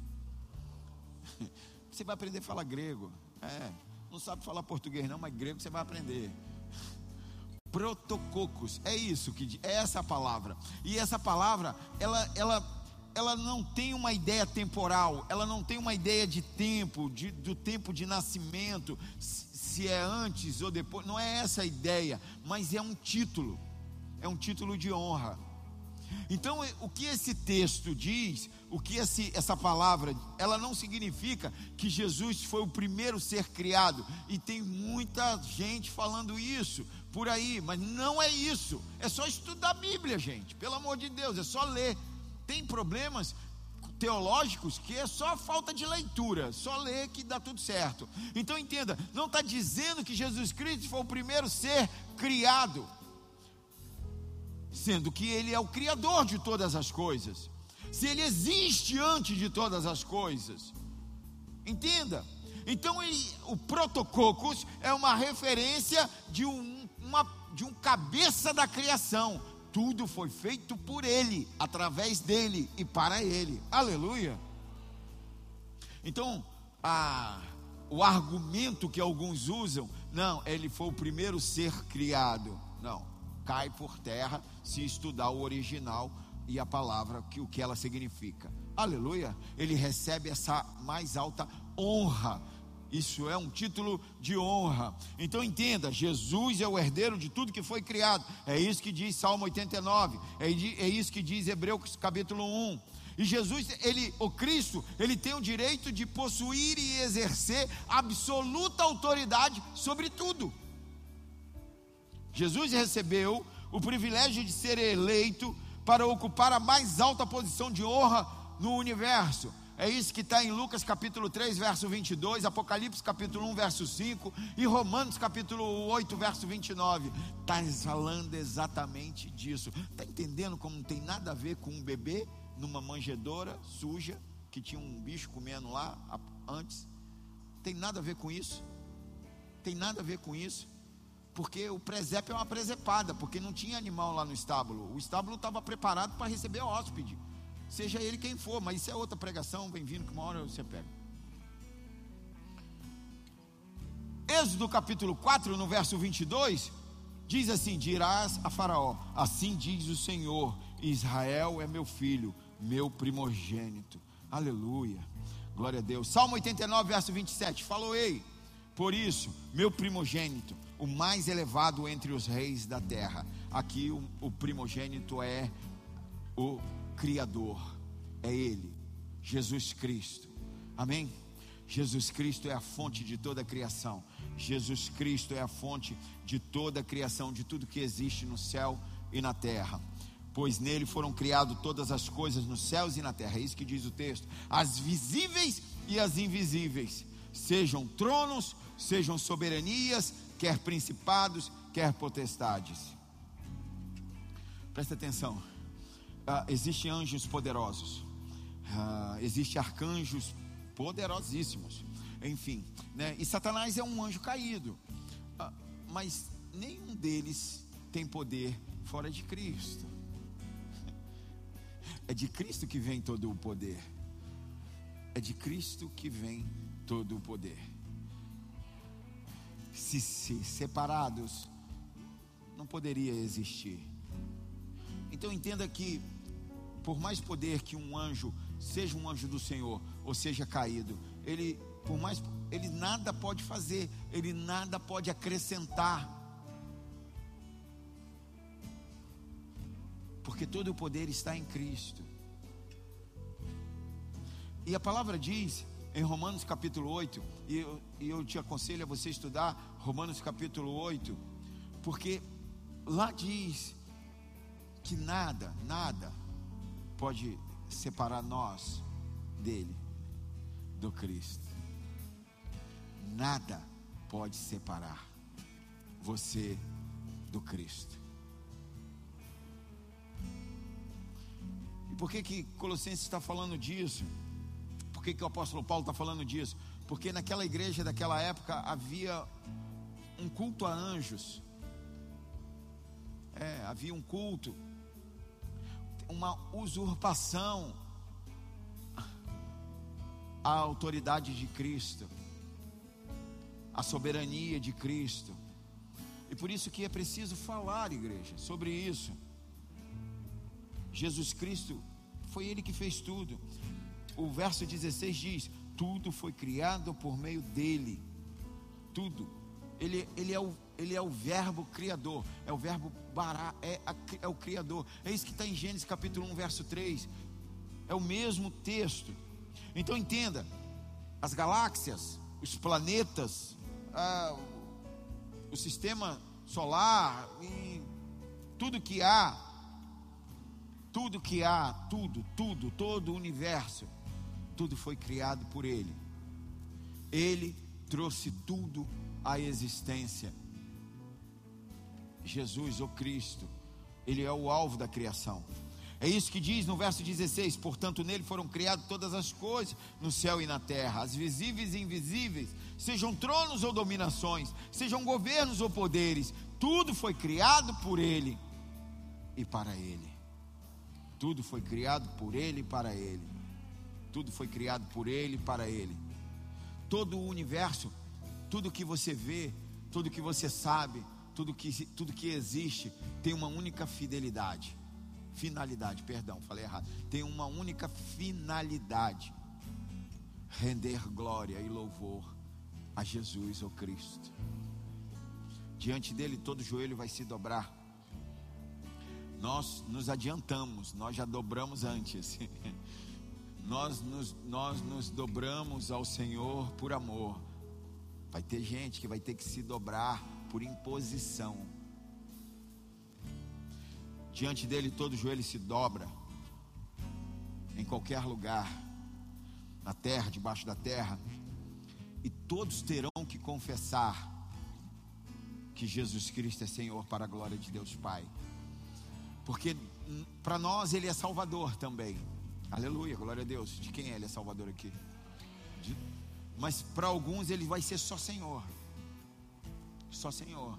Você vai aprender a falar grego. É, não sabe falar português não, mas grego você vai aprender protococos. É isso que é essa palavra. E essa palavra, ela ela ela não tem uma ideia temporal, ela não tem uma ideia de tempo, de, do tempo de nascimento, se é antes ou depois, não é essa a ideia, mas é um título, é um título de honra. Então, o que esse texto diz, o que esse, essa palavra, ela não significa que Jesus foi o primeiro ser criado, e tem muita gente falando isso por aí, mas não é isso, é só estudar a Bíblia, gente, pelo amor de Deus, é só ler. Tem problemas teológicos que é só falta de leitura, só ler que dá tudo certo. Então entenda, não está dizendo que Jesus Cristo foi o primeiro ser criado sendo que Ele é o Criador de todas as coisas, se Ele existe antes de todas as coisas. Entenda? Então, ele, o protococos é uma referência de um, uma, de um cabeça da criação. Tudo foi feito por Ele, através dele e para Ele. Aleluia. Então, a, o argumento que alguns usam, não, ele foi o primeiro ser criado. Não cai por terra se estudar o original e a palavra, que o que ela significa. Aleluia! Ele recebe essa mais alta honra. Isso é um título de honra. Então entenda: Jesus é o herdeiro de tudo que foi criado. É isso que diz Salmo 89. É, é isso que diz Hebreus capítulo 1. E Jesus, ele, o Cristo, ele tem o direito de possuir e exercer absoluta autoridade sobre tudo. Jesus recebeu o privilégio de ser eleito para ocupar a mais alta posição de honra no universo. É isso que está em Lucas capítulo 3, verso 22, Apocalipse capítulo 1, verso 5 e Romanos capítulo 8, verso 29. Está falando exatamente disso. Está entendendo como não tem nada a ver com um bebê numa manjedoura suja que tinha um bicho comendo lá antes? Tem nada a ver com isso? Tem nada a ver com isso? Porque o presépio é uma presepada, porque não tinha animal lá no estábulo. O estábulo estava preparado para receber hóspede, seja ele quem for, mas isso é outra pregação, bem-vindo, que uma hora você pega. Êxodo capítulo 4, no verso 22, diz assim: Dirás a Faraó: Assim diz o Senhor, Israel é meu filho, meu primogênito. Aleluia. Glória a Deus. Salmo 89, verso 27. Falou ei, por isso, meu primogênito, o mais elevado entre os reis da terra. Aqui o, o primogênito é o Criador, é Ele, Jesus Cristo. Amém? Jesus Cristo é a fonte de toda a criação. Jesus Cristo é a fonte de toda a criação, de tudo que existe no céu e na terra. Pois nele foram criadas todas as coisas nos céus e na terra. É isso que diz o texto. As visíveis e as invisíveis, sejam tronos, sejam soberanias, quer principados, quer potestades. Presta atenção. Uh, existem anjos poderosos, uh, existem arcanjos poderosíssimos, enfim, né? e Satanás é um anjo caído, uh, mas nenhum deles tem poder fora de Cristo. É de Cristo que vem todo o poder. É de Cristo que vem todo o poder se, se separados, não poderia existir. Então entenda que, por mais poder que um anjo, seja um anjo do Senhor, ou seja caído, ele, por mais, ele nada pode fazer, ele nada pode acrescentar. Porque todo o poder está em Cristo. E a palavra diz em Romanos capítulo 8, e eu, e eu te aconselho a você estudar Romanos capítulo 8, porque lá diz que nada, nada pode separar nós dele, do Cristo. Nada pode separar você do Cristo. E por que que Colossenses está falando disso? Por que, que o apóstolo Paulo está falando disso? Porque naquela igreja daquela época havia um culto a anjos. É, havia um culto, uma usurpação à autoridade de Cristo, à soberania de Cristo. E por isso que é preciso falar, igreja, sobre isso. Jesus Cristo foi ele que fez tudo o verso 16 diz: Tudo foi criado por meio dele. Tudo. Ele, ele, é, o, ele é o verbo criador. É o verbo bará, é, a, é o criador. É isso que está em Gênesis capítulo 1, verso 3. É o mesmo texto. Então entenda: as galáxias, os planetas, ah, o sistema solar, tudo que há, tudo que há, tudo, tudo, todo o universo tudo foi criado por Ele. Ele trouxe tudo à existência. Jesus, o Cristo, Ele é o alvo da criação. É isso que diz no verso 16: Portanto, nele foram criadas todas as coisas, no céu e na terra, as visíveis e invisíveis, sejam tronos ou dominações, sejam governos ou poderes, tudo foi criado por Ele e para Ele. Tudo foi criado por Ele e para Ele. Tudo foi criado por Ele e para Ele. Todo o universo, tudo que você vê, tudo que você sabe, tudo que, tudo que existe tem uma única fidelidade. Finalidade, perdão, falei errado. Tem uma única finalidade: render glória e louvor a Jesus, o Cristo. Diante dele, todo joelho vai se dobrar. Nós nos adiantamos, nós já dobramos antes. nós nos, nós nos dobramos ao Senhor por amor. Vai ter gente que vai ter que se dobrar por imposição. Diante dele todo joelho se dobra. Em qualquer lugar, na terra, debaixo da terra, e todos terão que confessar que Jesus Cristo é Senhor para a glória de Deus Pai. Porque hum, para nós ele é Salvador também. Aleluia, glória a Deus. De quem é ele é Salvador aqui? Mas para alguns ele vai ser só Senhor. Só Senhor.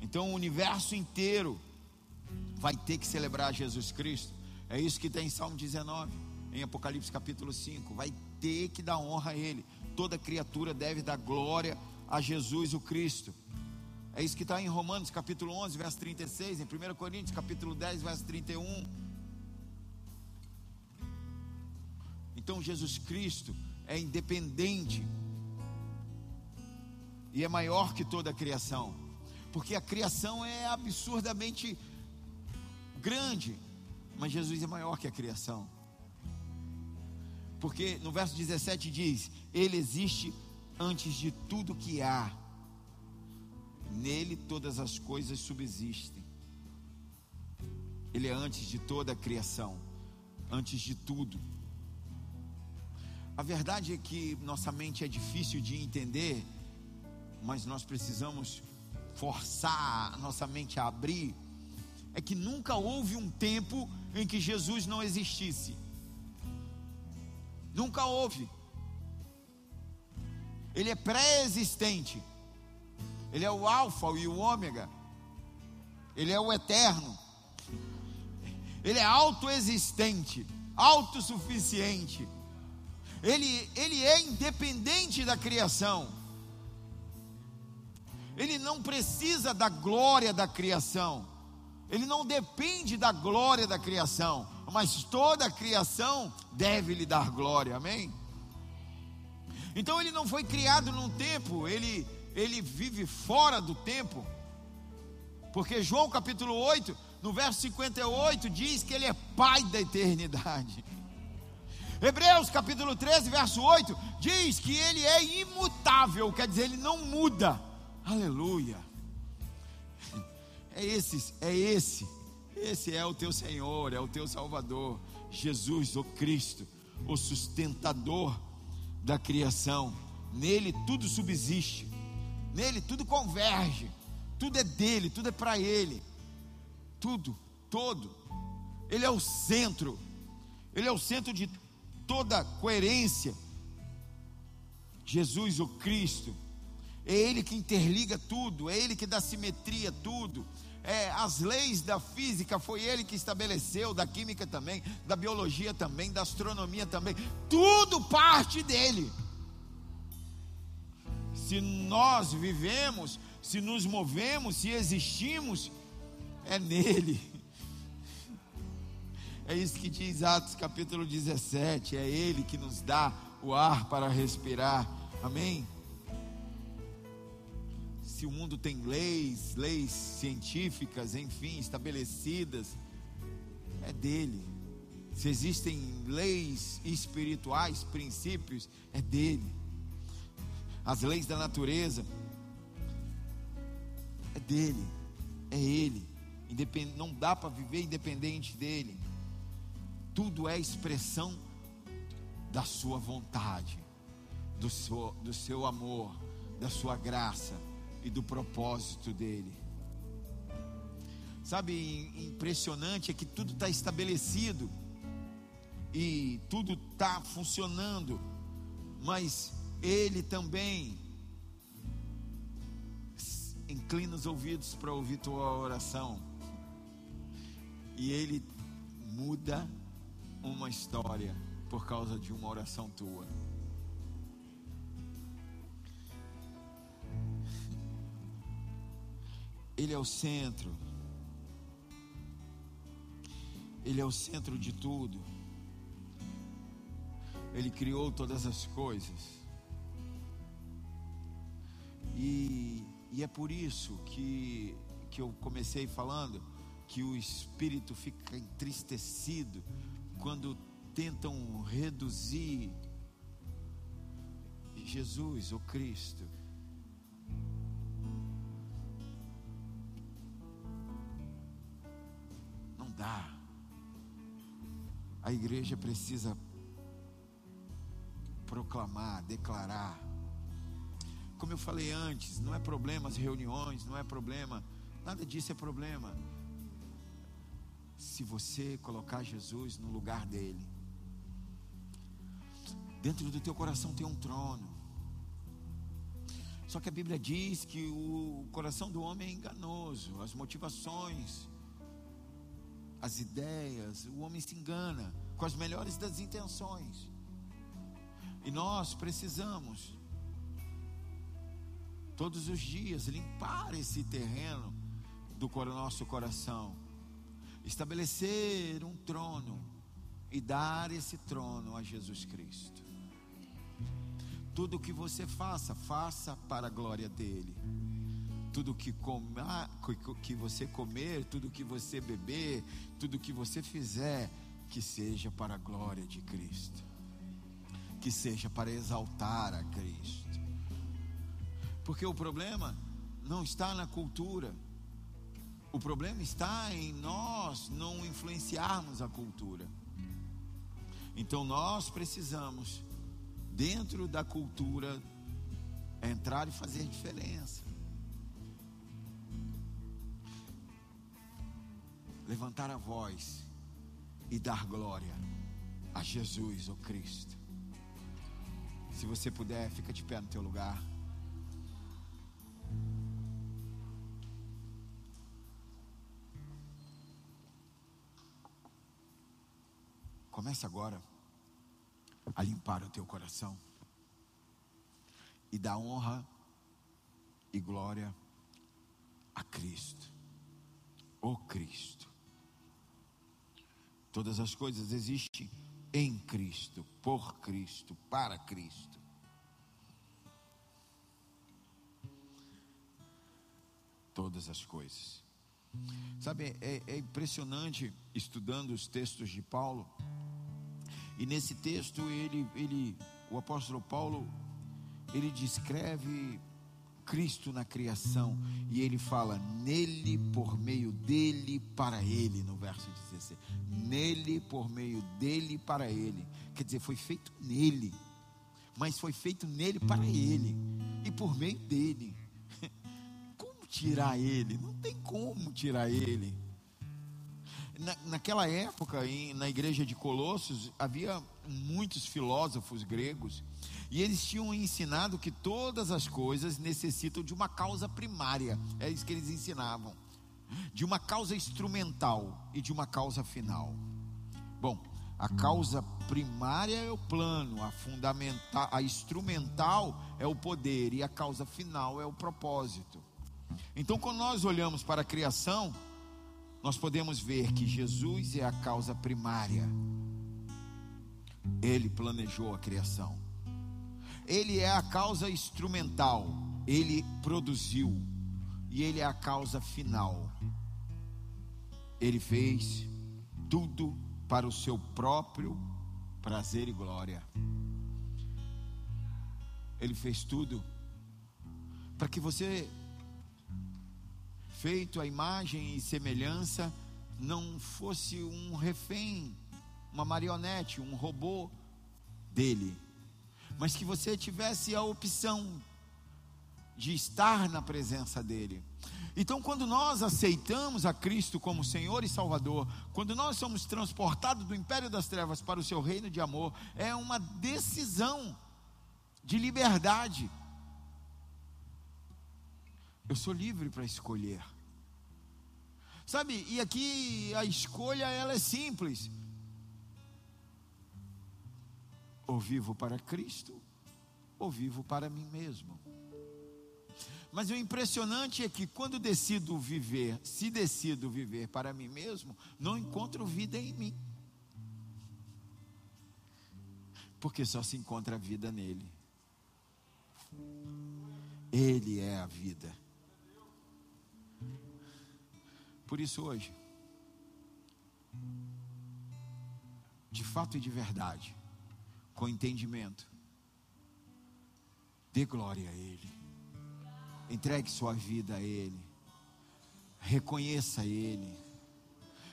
Então o universo inteiro vai ter que celebrar Jesus Cristo. É isso que tem em Salmo 19, em Apocalipse capítulo 5. Vai ter que dar honra a Ele. Toda criatura deve dar glória a Jesus o Cristo. É isso que está em Romanos capítulo 11, verso 36, em 1 Coríntios capítulo 10, verso 31. Então Jesus Cristo é independente e é maior que toda a criação, porque a criação é absurdamente grande, mas Jesus é maior que a criação. Porque no verso 17 diz: Ele existe antes de tudo que há Nele todas as coisas subsistem. Ele é antes de toda a criação, antes de tudo. A verdade é que nossa mente é difícil de entender, mas nós precisamos forçar a nossa mente a abrir. É que nunca houve um tempo em que Jesus não existisse. Nunca houve. Ele é pré-existente. Ele é o Alfa e o Ômega. Ele é o eterno. Ele é autoexistente, autossuficiente. Ele, ele é independente da criação. Ele não precisa da glória da criação. Ele não depende da glória da criação. Mas toda a criação deve lhe dar glória. Amém? Então ele não foi criado num tempo, ele ele vive fora do tempo. Porque João capítulo 8, no verso 58, diz que ele é pai da eternidade. Hebreus capítulo 13, verso 8, diz que ele é imutável, quer dizer, ele não muda. Aleluia. É esse, é esse. Esse é o teu Senhor, é o teu Salvador, Jesus, o Cristo, o sustentador da criação. Nele tudo subsiste. Nele tudo converge, tudo é dele, tudo é para ele. Tudo, todo. Ele é o centro. Ele é o centro de toda coerência. Jesus, o Cristo, é Ele que interliga tudo, é Ele que dá simetria a tudo. É, as leis da física foi Ele que estabeleceu, da química também, da biologia também, da astronomia também. Tudo parte dele se nós vivemos, se nos movemos, se existimos, é nele. É isso que diz Atos capítulo 17. É Ele que nos dá o ar para respirar. Amém? Se o mundo tem leis, leis científicas, enfim, estabelecidas, é dele. Se existem leis espirituais, princípios, é dele as leis da natureza. É dele, é ele. Independ... Não dá para viver independente dele. Tudo é expressão da sua vontade, do seu, do seu amor, da sua graça e do propósito dele. Sabe, impressionante é que tudo está estabelecido e tudo está funcionando, mas ele também inclina os ouvidos para ouvir tua oração. E Ele muda uma história por causa de uma oração tua. Ele é o centro. Ele é o centro de tudo. Ele criou todas as coisas. E, e, é por isso que, que eu comecei falando que o espírito fica entristecido quando tentam reduzir Jesus, o Cristo. Não dá. A igreja precisa proclamar, declarar. Como eu falei antes, não é problema as reuniões, não é problema, nada disso é problema. Se você colocar Jesus no lugar dele, dentro do teu coração tem um trono. Só que a Bíblia diz que o coração do homem é enganoso, as motivações, as ideias, o homem se engana com as melhores das intenções. E nós precisamos, todos os dias, limpar esse terreno do nosso coração, estabelecer um trono e dar esse trono a Jesus Cristo. Tudo que você faça, faça para a glória dele. Tudo que, comer, que você comer, tudo que você beber, tudo que você fizer, que seja para a glória de Cristo. Que seja para exaltar a Cristo. Porque o problema não está na cultura. O problema está em nós não influenciarmos a cultura. Então nós precisamos dentro da cultura, entrar e fazer diferença. Levantar a voz e dar glória a Jesus, o Cristo. Se você puder, fica de pé no teu lugar. Comece agora a limpar o teu coração e dar honra e glória a Cristo, o Cristo. Todas as coisas existem em Cristo, por Cristo, para Cristo. Todas as coisas. Sabe, é, é impressionante estudando os textos de Paulo e nesse texto ele, ele, o apóstolo Paulo, ele descreve Cristo na criação e ele fala nele, por meio dele, para ele, no verso 16. Nele, por meio dele, para ele. Quer dizer, foi feito nele, mas foi feito nele para ele e por meio dele. Como tirar ele? Não tem como tirar ele na, naquela época, em, na igreja de Colossos, havia muitos filósofos gregos e eles tinham ensinado que todas as coisas necessitam de uma causa primária, é isso que eles ensinavam, de uma causa instrumental e de uma causa final. Bom, a causa primária é o plano, a fundamental, a instrumental é o poder e a causa final é o propósito. Então, quando nós olhamos para a criação, nós podemos ver que Jesus é a causa primária. Ele planejou a criação. Ele é a causa instrumental. Ele produziu. E ele é a causa final. Ele fez tudo para o seu próprio prazer e glória. Ele fez tudo para que você feito a imagem e semelhança, não fosse um refém, uma marionete, um robô dele, mas que você tivesse a opção de estar na presença dele. Então, quando nós aceitamos a Cristo como Senhor e Salvador, quando nós somos transportados do império das trevas para o seu reino de amor, é uma decisão de liberdade. Eu sou livre para escolher. Sabe, e aqui a escolha ela é simples. Ou vivo para Cristo, ou vivo para mim mesmo. Mas o impressionante é que quando decido viver, se decido viver para mim mesmo, não encontro vida em mim. Porque só se encontra vida nele. Ele é a vida. Por isso hoje, de fato e de verdade, com entendimento, dê glória a Ele, entregue sua vida a Ele, reconheça Ele.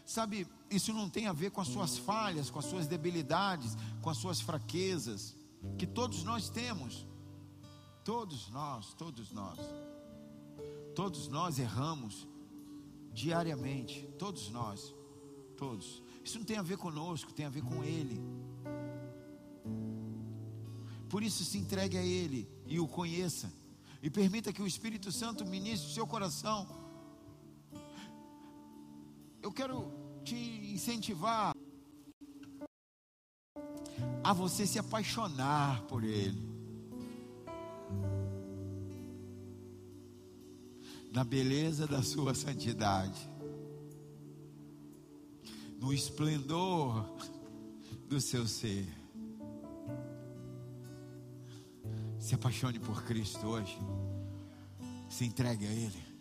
Sabe, isso não tem a ver com as suas falhas, com as suas debilidades, com as suas fraquezas, que todos nós temos. Todos nós, todos nós. Todos nós erramos diariamente, todos nós, todos. Isso não tem a ver conosco, tem a ver com Ele. Por isso se entregue a Ele e o conheça. E permita que o Espírito Santo ministre o seu coração. Eu quero te incentivar a você se apaixonar por Ele. Na beleza da sua santidade, no esplendor do seu ser. Se apaixone por Cristo hoje, se entregue a Ele.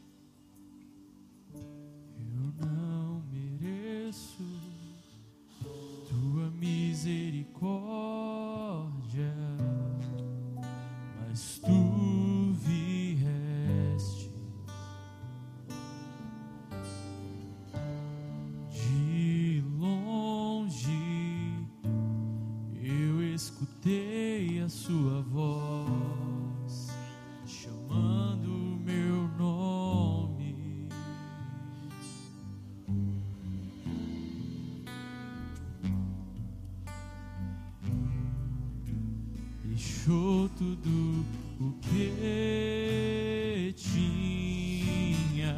Tudo o que tinha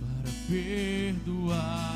para perdoar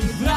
do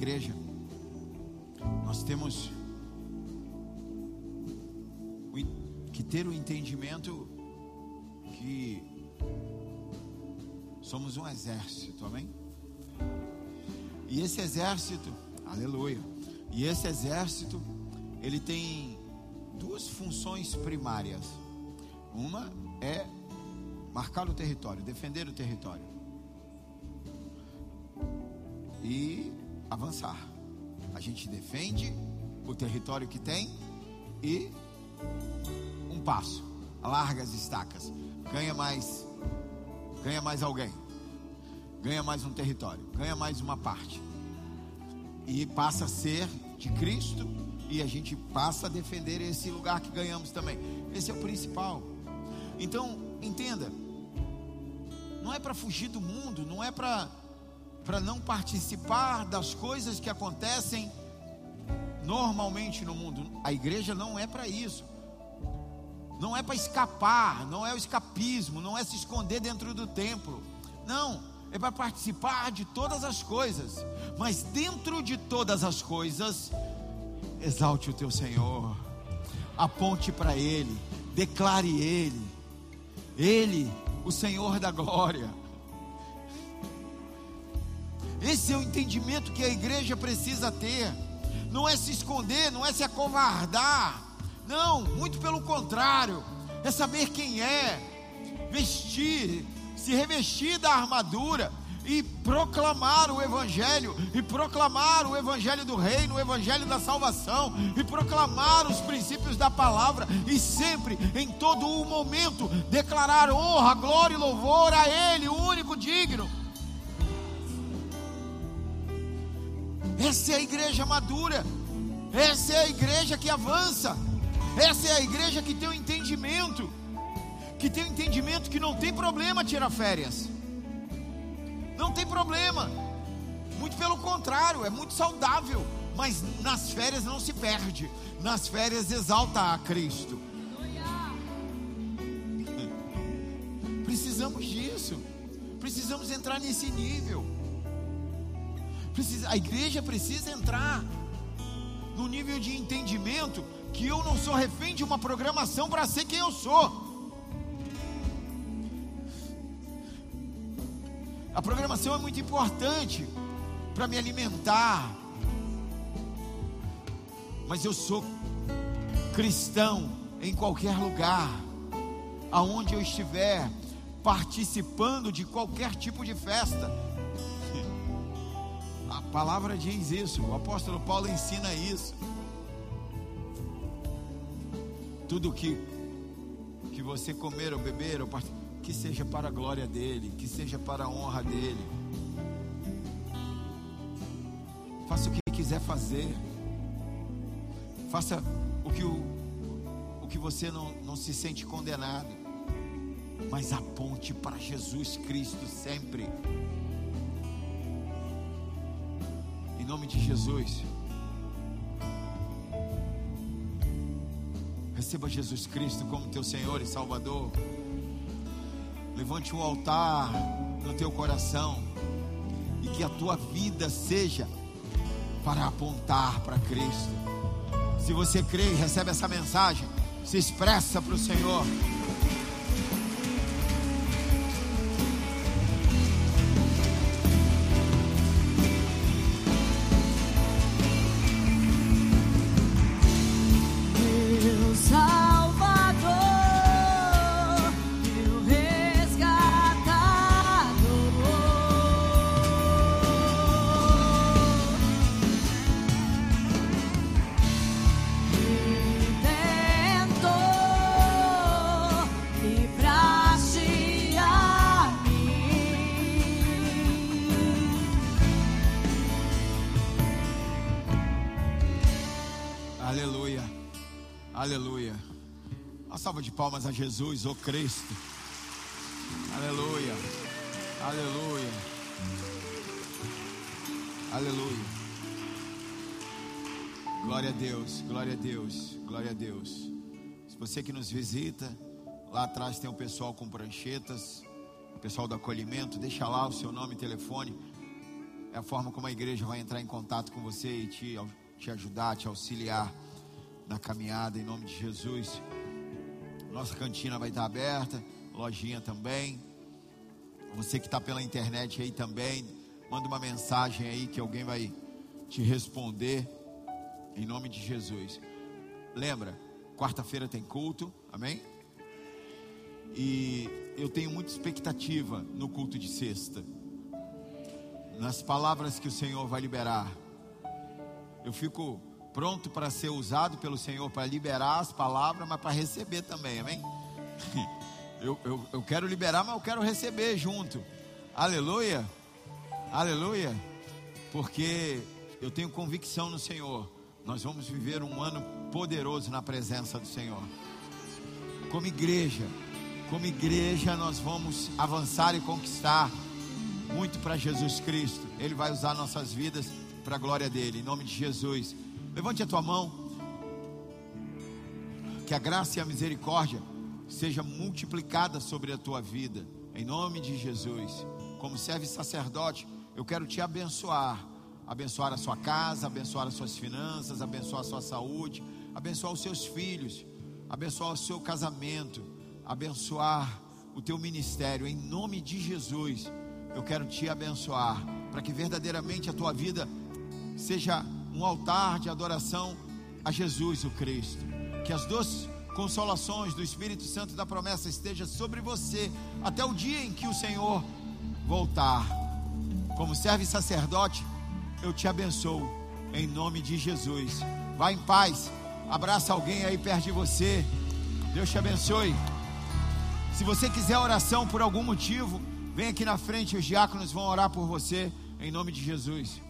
igreja, nós temos que ter o entendimento que somos um exército, amém? E esse exército, aleluia, e esse exército, ele tem duas funções primárias. Uma é marcar o território, defender o território e avançar. A gente defende o território que tem e um passo, alarga as estacas, ganha mais, ganha mais alguém, ganha mais um território, ganha mais uma parte e passa a ser de Cristo e a gente passa a defender esse lugar que ganhamos também. Esse é o principal. Então, entenda, não é para fugir do mundo, não é para para não participar das coisas que acontecem normalmente no mundo. A igreja não é para isso. Não é para escapar, não é o escapismo, não é se esconder dentro do templo. Não, é para participar de todas as coisas. Mas dentro de todas as coisas, exalte o teu Senhor. Aponte para ele, declare ele. Ele, o Senhor da glória. Esse é o entendimento que a igreja precisa ter. Não é se esconder, não é se acovardar. Não, muito pelo contrário. É saber quem é, vestir, se revestir da armadura e proclamar o Evangelho, e proclamar o Evangelho do Reino, o Evangelho da salvação, e proclamar os princípios da palavra, e sempre, em todo o momento, declarar honra, glória e louvor a Ele, o único digno. Essa é a igreja madura, essa é a igreja que avança, essa é a igreja que tem o entendimento, que tem o entendimento que não tem problema tirar férias. Não tem problema. Muito pelo contrário, é muito saudável. Mas nas férias não se perde. Nas férias exalta a Cristo. Precisamos disso. Precisamos entrar nesse nível. Precisa, a igreja precisa entrar no nível de entendimento que eu não sou refém de uma programação para ser quem eu sou. A programação é muito importante para me alimentar. Mas eu sou cristão em qualquer lugar, aonde eu estiver, participando de qualquer tipo de festa. A palavra diz isso, o apóstolo Paulo ensina isso. Tudo que que você comer ou beber ou part- que seja para a glória dele, que seja para a honra dele. Faça o que quiser fazer. Faça o que, o, o que você não, não se sente condenado. Mas aponte para Jesus Cristo sempre. Nome de Jesus. Receba Jesus Cristo como teu Senhor e Salvador. Levante um altar no teu coração. E que a tua vida seja para apontar para Cristo. Se você crê e recebe essa mensagem, se expressa para o Senhor. Jesus, o Cristo. Aleluia. Aleluia. Aleluia. Glória a Deus, glória a Deus, glória a Deus. Se você que nos visita, lá atrás tem o pessoal com pranchetas, o pessoal do acolhimento, deixa lá o seu nome e telefone. É a forma como a igreja vai entrar em contato com você e te, te ajudar, te auxiliar na caminhada em nome de Jesus. Nossa cantina vai estar aberta, lojinha também. Você que está pela internet aí também, manda uma mensagem aí que alguém vai te responder em nome de Jesus. Lembra, quarta-feira tem culto, amém? E eu tenho muita expectativa no culto de sexta, nas palavras que o Senhor vai liberar. Eu fico pronto para ser usado pelo Senhor para liberar as palavras, mas para receber também, amém? Eu, eu, eu quero liberar, mas eu quero receber junto. Aleluia, aleluia, porque eu tenho convicção no Senhor. Nós vamos viver um ano poderoso na presença do Senhor. Como igreja, como igreja, nós vamos avançar e conquistar muito para Jesus Cristo. Ele vai usar nossas vidas para a glória dele, em nome de Jesus. Levante a tua mão. Que a graça e a misericórdia seja multiplicada sobre a tua vida, em nome de Jesus. Como serve sacerdote, eu quero te abençoar, abençoar a sua casa, abençoar as suas finanças, abençoar a sua saúde, abençoar os seus filhos, abençoar o seu casamento, abençoar o teu ministério, em nome de Jesus. Eu quero te abençoar, para que verdadeiramente a tua vida seja um altar de adoração a Jesus o Cristo. Que as duas consolações do Espírito Santo da promessa estejam sobre você até o dia em que o Senhor voltar. Como servo e sacerdote, eu te abençoo em nome de Jesus. Vá em paz. Abraça alguém aí perto de você. Deus te abençoe. Se você quiser oração por algum motivo, vem aqui na frente, os diáconos vão orar por você em nome de Jesus.